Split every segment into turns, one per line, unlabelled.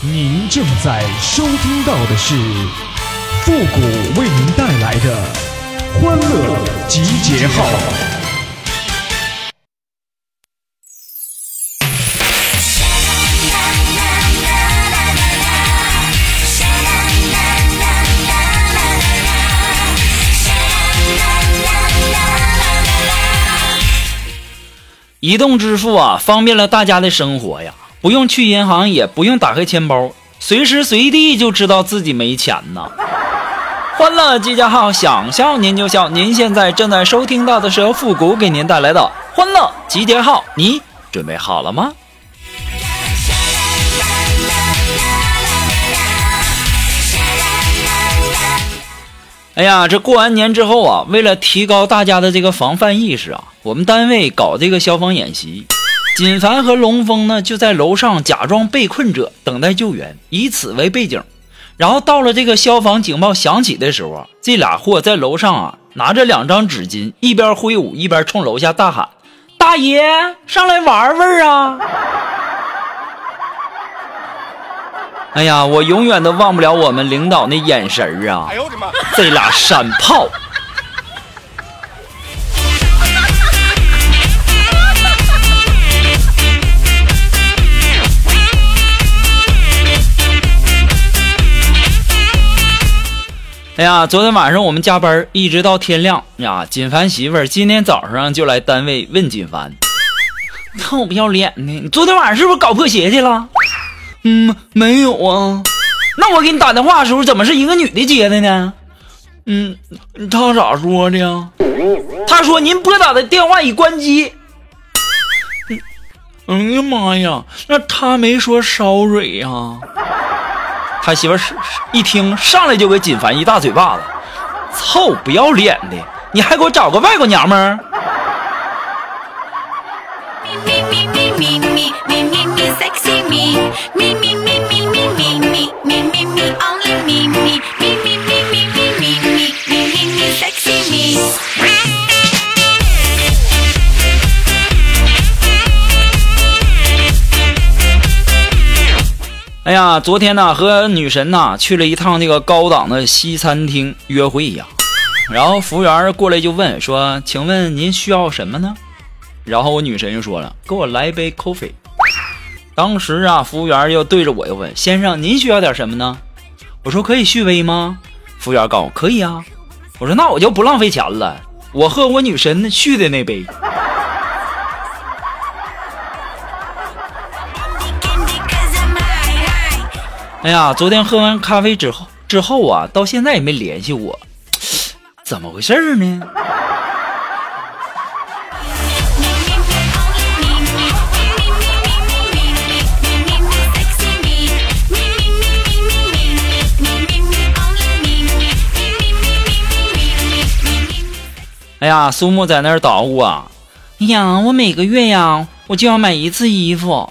您正在收听到的是复古为您带来的欢乐集结号。
移动支付啊，方便了大家的生活呀，不用去银行，也不用打开钱包，随时随地就知道自己没钱呢。欢乐集结号，想笑您就笑。您现在正在收听到的是由复古给您带来的欢乐集结号，你准备好了吗？哎呀，这过完年之后啊，为了提高大家的这个防范意识啊，我们单位搞这个消防演习，锦凡和龙峰呢就在楼上假装被困者等待救援，以此为背景。然后到了这个消防警报响起的时候啊，这俩货在楼上啊拿着两张纸巾，一边挥舞一边冲楼下大喊：“大爷，上来玩玩啊！”哎呀，我永远都忘不了我们领导那眼神儿啊！哎呦我的妈！这俩山炮。哎呀，昨天晚上我们加班一直到天亮呀。锦凡媳妇儿今天早上就来单位问锦凡：“臭不要脸的，你昨天晚上是不是搞破鞋去了？”嗯，没有啊。那我给你打电话的时候，怎么是一个女的接的呢？嗯，她咋说的呀？她说您拨打的电话已关机。哎呀妈呀，那她没说 sorry 呀？他媳妇是一听上来就给锦凡一大嘴巴子，臭不要脸的，你还给我找个外国娘们儿？哎呀，昨天呢和女神呐去了一趟那个高档的西餐厅约会呀，然后服务员过来就问说：“请问您需要什么呢？”然后我女神就说了：“给我来一杯 coffee。”当时啊，服务员又对着我又问：“先生，您需要点什么呢？”我说：“可以续杯吗？”服务员告诉我：“可以啊。”我说：“那我就不浪费钱了，我喝我女神续的那杯。”哎呀，昨天喝完咖啡之后之后啊，到现在也没联系我，怎么回事呢？哎呀，苏木在那儿捣鼓啊！哎呀，我每个月呀，我就要买一次衣服。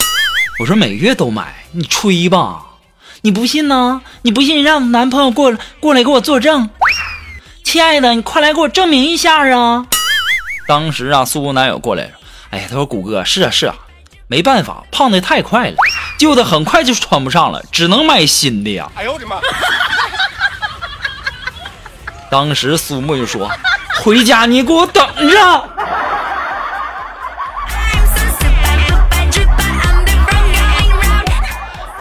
我说每月都买，你吹吧。你不信呢？你不信，让男朋友过来过来给我作证。亲爱的，你快来给我证明一下啊！当时啊，苏男友过来了，哎呀，他说：“谷哥，是啊是啊，没办法，胖的太快了，旧的很快就穿不上了，只能买新的呀。”哎呦我的妈！当时苏木就说：“回家你给我等着。”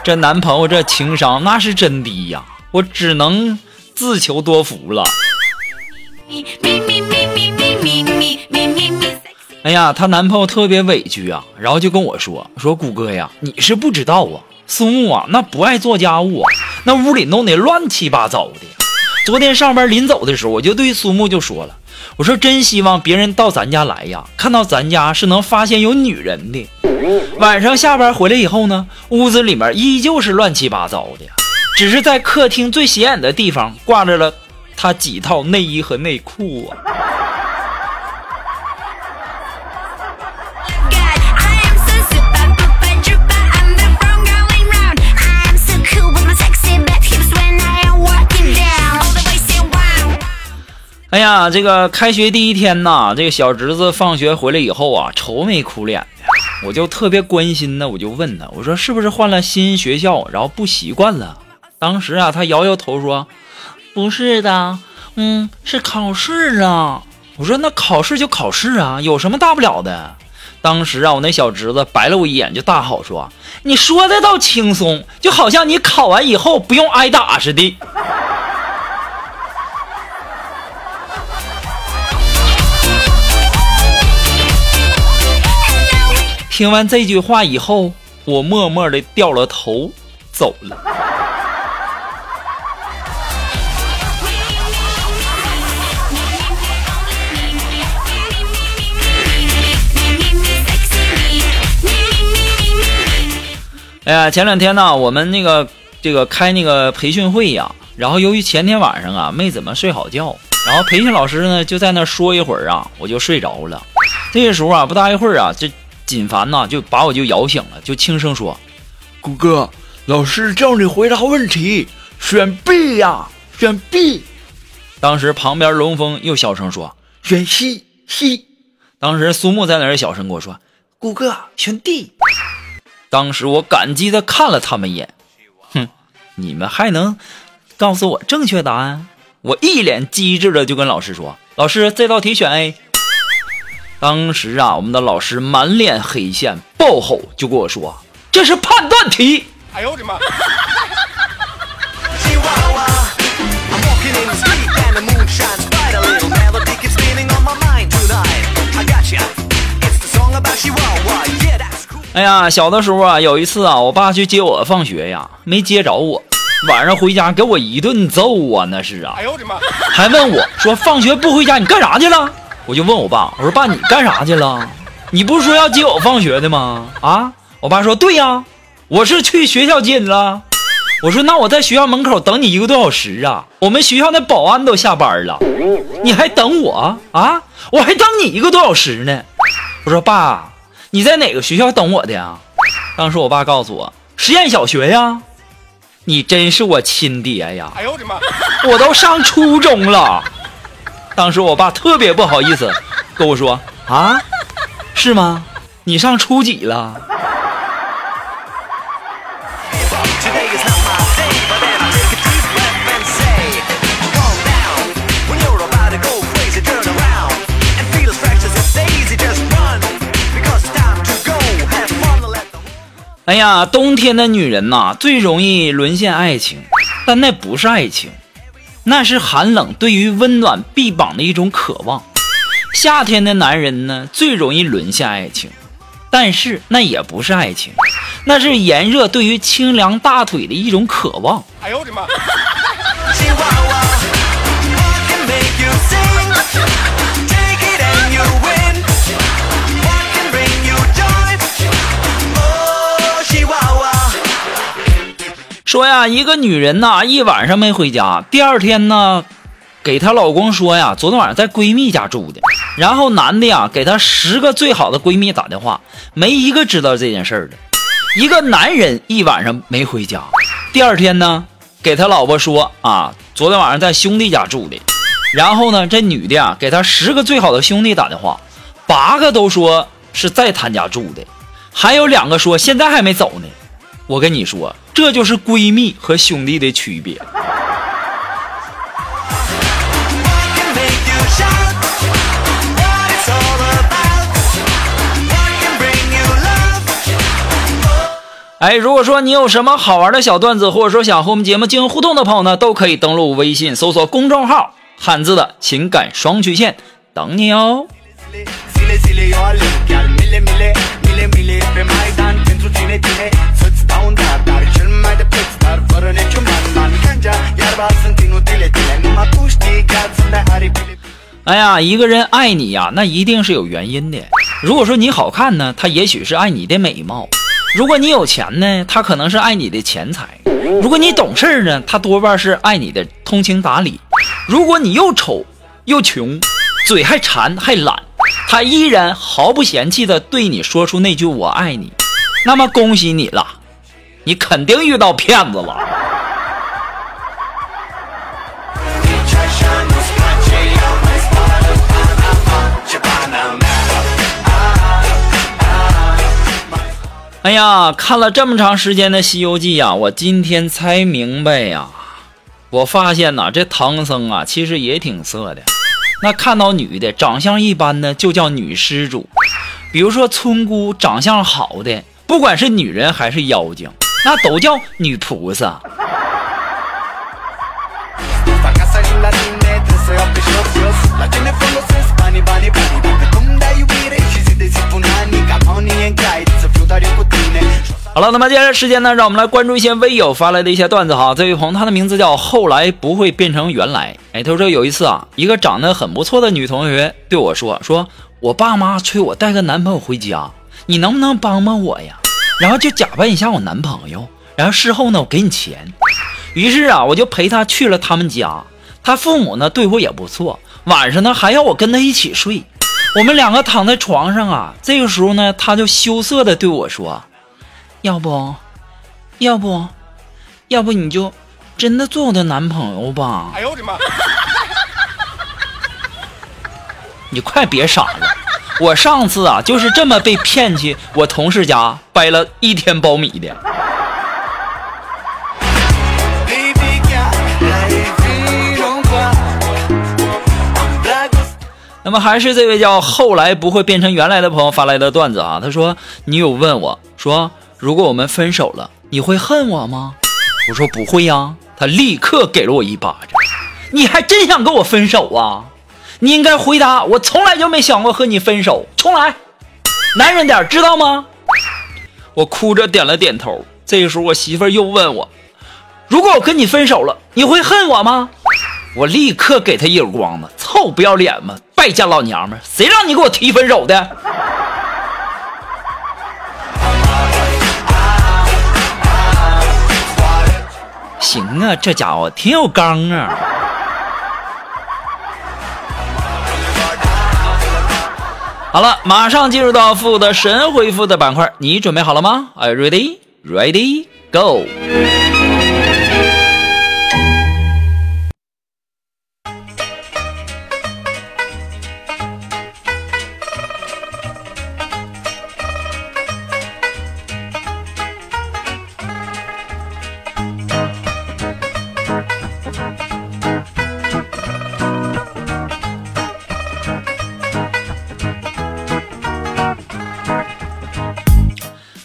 这男朋友这情商那是真低呀，我只能自求多福了。哎呀，她男朋友特别委屈啊，然后就跟我说：“说谷哥呀，你是不知道啊，苏木啊，那不爱做家务啊，那屋里弄得乱七八糟的。昨天上班临走的时候，我就对苏木就说了，我说真希望别人到咱家来呀，看到咱家是能发现有女人的。”晚上下班回来以后呢，屋子里面依旧是乱七八糟的，只是在客厅最显眼的地方挂着了他几套内衣和内裤啊。哎呀，这个开学第一天呐，这个小侄子放学回来以后啊，愁眉苦脸的。我就特别关心呢，我就问他，我说是不是换了新学校，然后不习惯了？当时啊，他摇摇头说，不是的，嗯，是考试啊。我说那考试就考试啊，有什么大不了的？当时啊，我那小侄子白了我一眼，就大吼说：“你说的倒轻松，就好像你考完以后不用挨打似的。”听完这句话以后，我默默的掉了头走了。哎呀，前两天呢，我们那个这个开那个培训会呀，然后由于前天晚上啊没怎么睡好觉，然后培训老师呢就在那说一会儿啊，我就睡着了。这个时候啊，不大一会儿啊，这锦凡呐就把我就摇醒了，就轻声说：“
谷哥，老师叫你回答问题，选 B 呀，选 B。”
当时旁边龙峰又小声说：“
选 C，C。”
当时苏木在那儿小声跟我说：“
谷哥，选 D。”
当时我感激的看了他们一眼，哼，你们还能告诉我正确答案？我一脸机智的就跟老师说：“老师，这道题选 A。”当时啊，我们的老师满脸黑线，暴吼就跟我说：“这是判断题。”哎呦我的妈！哎呀，小的时候啊，有一次啊，我爸去接我放学呀，没接着我，晚上回家给我一顿揍啊，那是啊，哎呦我的妈，还问我说放学不回家你干啥去了？我就问我爸，我说爸你干啥去了？你不是说要接我放学的吗？啊，我爸说对呀，我是去学校接你了。我说那我在学校门口等你一个多小时啊，我们学校那保安都下班了，你还等我啊？我还等你一个多小时呢。我说爸。你在哪个学校等我的呀？当时我爸告诉我实验小学呀。你真是我亲爹呀！哎呦我的妈！我都上初中了。当时我爸特别不好意思 跟我说啊，是吗？你上初几了？哎呀，冬天的女人呐，最容易沦陷爱情，但那不是爱情，那是寒冷对于温暖臂膀的一种渴望。夏天的男人呢，最容易沦陷爱情，但是那也不是爱情，那是炎热对于清凉大腿的一种渴望。哎呦我的妈！说呀，一个女人呐，一晚上没回家，第二天呢，给她老公说呀，昨天晚上在闺蜜家住的。然后男的呀，给她十个最好的闺蜜打电话，没一个知道这件事儿的。一个男人一晚上没回家，第二天呢，给他老婆说啊，昨天晚上在兄弟家住的。然后呢，这女的啊，给他十个最好的兄弟打电话，八个都说是在他家住的，还有两个说现在还没走呢。我跟你说，这就是闺蜜和兄弟的区别。哎，如果说你有什么好玩的小段子，或者说想和我们节目进行互动的朋友呢，都可以登录微信搜索公众号“汉字的情感双曲线”，等你哦。哎呀，一个人爱你呀，那一定是有原因的。如果说你好看呢，他也许是爱你的美貌；如果你有钱呢，他可能是爱你的钱财；如果你懂事呢，他多半是爱你的通情达理；如果你又丑又穷，嘴还馋还懒，他依然毫不嫌弃的对你说出那句“我爱你”。那么恭喜你了，你肯定遇到骗子了。哎呀，看了这么长时间的《西游记》呀，我今天才明白呀。我发现呐，这唐僧啊，其实也挺色的。那看到女的长相一般呢，就叫女施主。比如说村姑长相好的，不管是女人还是妖精，那都叫女菩萨。好了，那么接下来时间呢，让我们来关注一些微友发来的一些段子哈。这位朋友，他的名字叫后来不会变成原来。哎，他说有一次啊，一个长得很不错的女同学对我说：“说我爸妈催我带个男朋友回家，你能不能帮帮我呀？然后就假扮一下我男朋友，然后事后呢，我给你钱。”于是啊，我就陪他去了他们家。他父母呢对我也不错，晚上呢还要我跟他一起睡。我们两个躺在床上啊，这个时候呢，他就羞涩的对我说。要不，要不，要不你就真的做我的男朋友吧！哎呦我的妈！你快别傻了！我上次啊就是这么被骗去我同事家掰了一天苞米的。那么还是这位叫后来不会变成原来的朋友发来的段子啊，他说：“女友问我说。”如果我们分手了，你会恨我吗？我说不会呀。他立刻给了我一巴掌。你还真想跟我分手啊？你应该回答我从来就没想过和你分手。重来，男人点，知道吗？我哭着点了点头。这个时候，我媳妇又问我：如果我跟你分手了，你会恨我吗？我立刻给他一耳光子。臭不要脸嘛，败家老娘们，谁让你给我提分手的？行啊，这家伙挺有刚啊！好了，马上进入到负的神回复的板块，你准备好了吗？Are you ready? Ready? Go!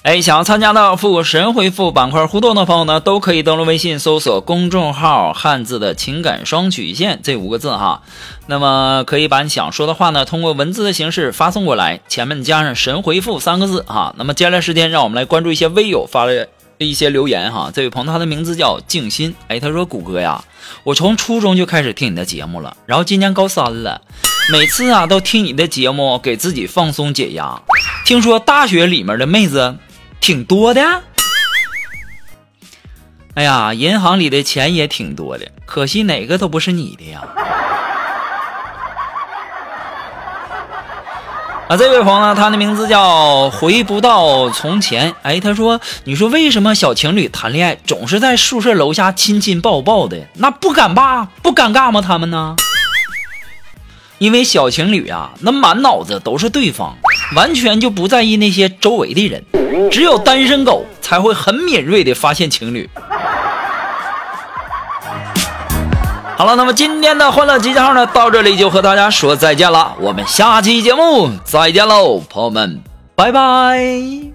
哎，想要参加到复古神回复板块互动的朋友呢，都可以登录微信搜索公众号“汉字的情感双曲线”这五个字哈。那么可以把你想说的话呢，通过文字的形式发送过来，前面加上“神回复”三个字哈。那么接下来时间，让我们来关注一些微友发的一些留言哈。这位朋友他的名字叫静心，哎，他说：“谷歌呀，我从初中就开始听你的节目了，然后今年高三了，每次啊都听你的节目给自己放松解压。听说大学里面的妹子。”挺多的，哎呀，银行里的钱也挺多的，可惜哪个都不是你的呀。啊，这位朋友，他的名字叫回不到从前。哎，他说，你说为什么小情侣谈恋爱总是在宿舍楼下亲亲抱抱的？那不尴尬不尴尬吗？他们呢？因为小情侣啊，那满脑子都是对方，完全就不在意那些周围的人。只有单身狗才会很敏锐的发现情侣。好了，那么今天的欢乐集结号呢，到这里就和大家说再见了。我们下期节目再见喽，朋友们，拜拜。